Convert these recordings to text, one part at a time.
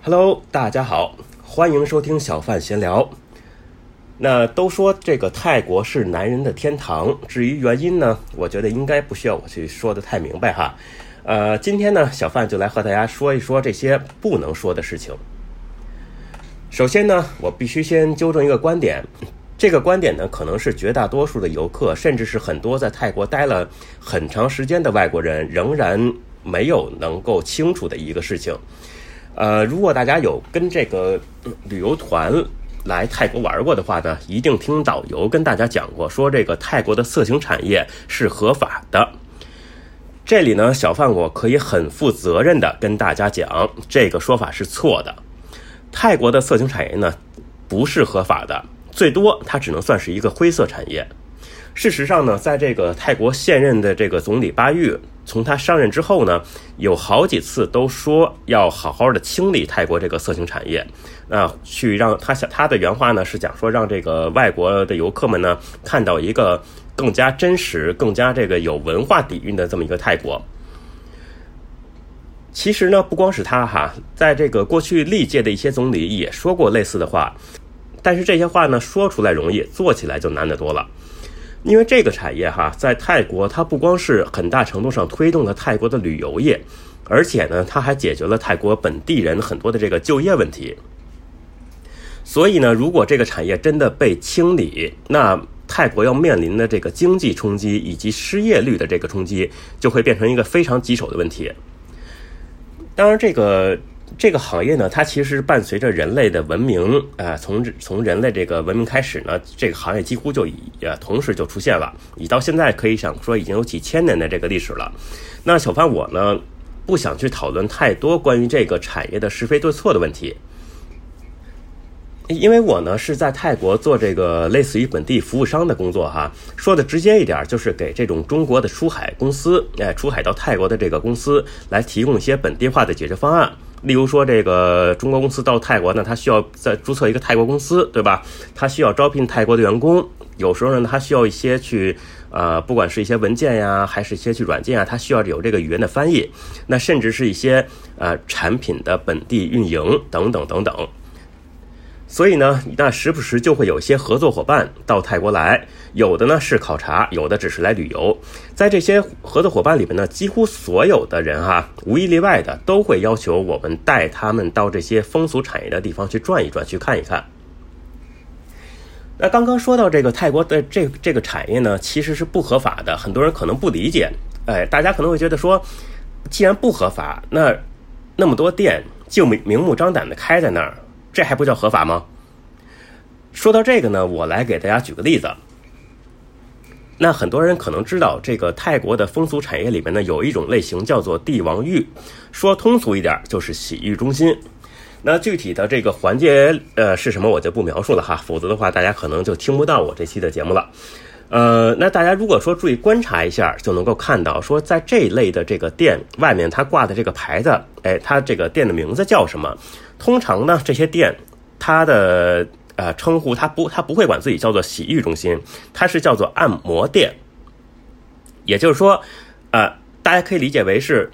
Hello，大家好，欢迎收听小范闲聊。那都说这个泰国是男人的天堂，至于原因呢，我觉得应该不需要我去说的太明白哈。呃，今天呢，小范就来和大家说一说这些不能说的事情。首先呢，我必须先纠正一个观点，这个观点呢，可能是绝大多数的游客，甚至是很多在泰国待了很长时间的外国人，仍然没有能够清楚的一个事情。呃，如果大家有跟这个旅游团来泰国玩过的话呢，一定听导游跟大家讲过，说这个泰国的色情产业是合法的。这里呢，小范我可以很负责任的跟大家讲，这个说法是错的。泰国的色情产业呢，不是合法的，最多它只能算是一个灰色产业。事实上呢，在这个泰国现任的这个总理巴育，从他上任之后呢，有好几次都说要好好的清理泰国这个色情产业，啊，去让他想他的原话呢是讲说让这个外国的游客们呢看到一个更加真实、更加这个有文化底蕴的这么一个泰国。其实呢，不光是他哈，在这个过去历届的一些总理也说过类似的话，但是这些话呢说出来容易，做起来就难得多了。因为这个产业哈，在泰国它不光是很大程度上推动了泰国的旅游业，而且呢，它还解决了泰国本地人很多的这个就业问题。所以呢，如果这个产业真的被清理，那泰国要面临的这个经济冲击以及失业率的这个冲击，就会变成一个非常棘手的问题。当然，这个。这个行业呢，它其实伴随着人类的文明，啊，从从人类这个文明开始呢，这个行业几乎就已同时就出现了。你到现在可以想说已经有几千年的这个历史了。那小范我呢，不想去讨论太多关于这个产业的是非对错的问题，因为我呢是在泰国做这个类似于本地服务商的工作哈。说的直接一点，就是给这种中国的出海公司，哎，出海到泰国的这个公司来提供一些本地化的解决方案。例如说，这个中国公司到泰国呢，他需要再注册一个泰国公司，对吧？他需要招聘泰国的员工，有时候呢，他需要一些去，呃，不管是一些文件呀，还是一些去软件啊，他需要有这个语言的翻译，那甚至是一些呃产品的本地运营等等等等。所以呢，那时不时就会有一些合作伙伴到泰国来，有的呢是考察，有的只是来旅游。在这些合作伙伴里面呢，几乎所有的人哈，无一例外的都会要求我们带他们到这些风俗产业的地方去转一转，去看一看。那刚刚说到这个泰国的这这个产业呢，其实是不合法的，很多人可能不理解。哎，大家可能会觉得说，既然不合法，那那么多店就明明目张胆的开在那儿。这还不叫合法吗？说到这个呢，我来给大家举个例子。那很多人可能知道，这个泰国的风俗产业里面呢，有一种类型叫做帝王浴，说通俗一点就是洗浴中心。那具体的这个环节呃是什么，我就不描述了哈，否则的话大家可能就听不到我这期的节目了。呃，那大家如果说注意观察一下，就能够看到说，在这一类的这个店外面，它挂的这个牌子，哎，它这个店的名字叫什么？通常呢，这些店它的呃称呼，它不它不会管自己叫做洗浴中心，它是叫做按摩店。也就是说，呃，大家可以理解为是，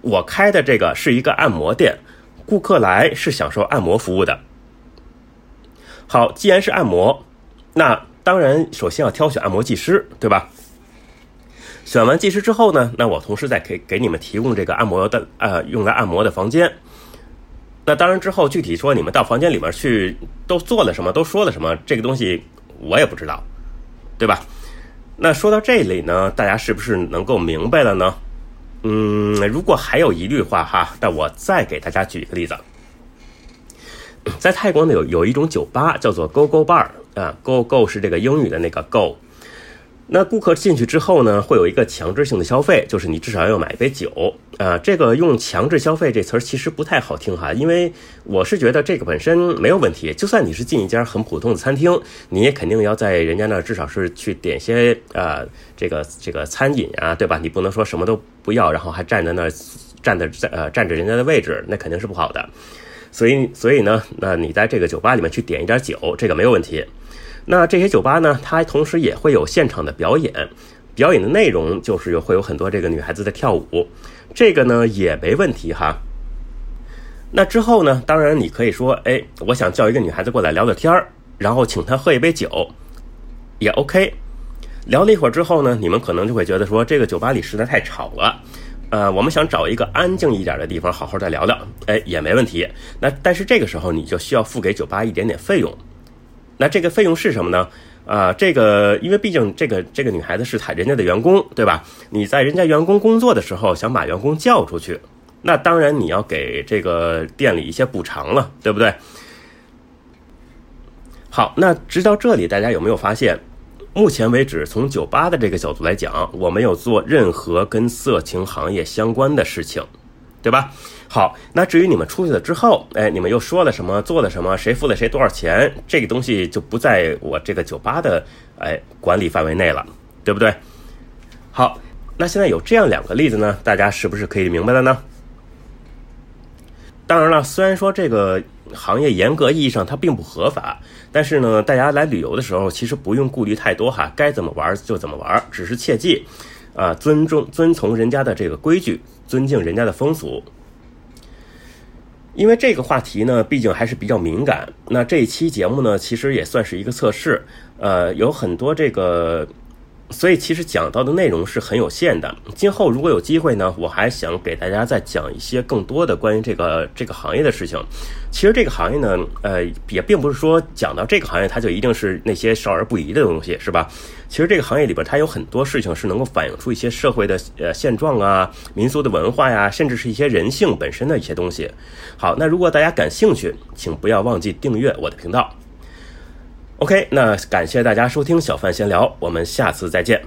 我开的这个是一个按摩店，顾客来是享受按摩服务的。好，既然是按摩，那当然，首先要挑选按摩技师，对吧？选完技师之后呢，那我同时再给给你们提供这个按摩的呃用来按摩的房间。那当然之后具体说你们到房间里面去都做了什么，都说了什么，这个东西我也不知道，对吧？那说到这里呢，大家是不是能够明白了呢？嗯，如果还有疑虑的话哈，那我再给大家举一个例子。在泰国呢，有有一种酒吧叫做 Go Go Bar 啊，Go Go 是这个英语的那个 Go。那顾客进去之后呢，会有一个强制性的消费，就是你至少要买一杯酒啊。这个用“强制消费”这词儿其实不太好听哈，因为我是觉得这个本身没有问题。就算你是进一家很普通的餐厅，你也肯定要在人家那儿至少是去点些啊这个这个餐饮啊，对吧？你不能说什么都不要，然后还站在那儿站在呃占着人家的位置，那肯定是不好的。所以，所以呢，那你在这个酒吧里面去点一点酒，这个没有问题。那这些酒吧呢，它同时也会有现场的表演，表演的内容就是会有很多这个女孩子的跳舞，这个呢也没问题哈。那之后呢，当然你可以说，哎，我想叫一个女孩子过来聊聊天，然后请她喝一杯酒，也 OK。聊了一会儿之后呢，你们可能就会觉得说，这个酒吧里实在太吵了，呃，我们想找一个安静一点的地方好好再聊聊，哎，也没问题。那但是这个时候你就需要付给酒吧一点点费用。那这个费用是什么呢？啊，这个因为毕竟这个这个女孩子是人家的员工，对吧？你在人家员工工作的时候想把员工叫出去，那当然你要给这个店里一些补偿了，对不对？好，那直到这里，大家有没有发现？目前为止，从酒吧的这个角度来讲，我没有做任何跟色情行业相关的事情，对吧？好，那至于你们出去了之后，哎，你们又说了什么，做了什么，谁付了谁多少钱，这个东西就不在我这个酒吧的哎管理范围内了，对不对？好，那现在有这样两个例子呢，大家是不是可以明白了呢？当然了，虽然说这个行业严格意义上它并不合法，但是呢，大家来旅游的时候其实不用顾虑太多哈，该怎么玩就怎么玩，只是切记，啊，尊重、遵从人家的这个规矩，尊敬人家的风俗。因为这个话题呢，毕竟还是比较敏感。那这一期节目呢，其实也算是一个测试，呃，有很多这个。所以其实讲到的内容是很有限的。今后如果有机会呢，我还想给大家再讲一些更多的关于这个这个行业的事情。其实这个行业呢，呃，也并不是说讲到这个行业它就一定是那些少儿不宜的东西，是吧？其实这个行业里边它有很多事情是能够反映出一些社会的呃现状啊、民俗的文化呀，甚至是一些人性本身的一些东西。好，那如果大家感兴趣，请不要忘记订阅我的频道。OK，那感谢大家收听小范闲聊，我们下次再见。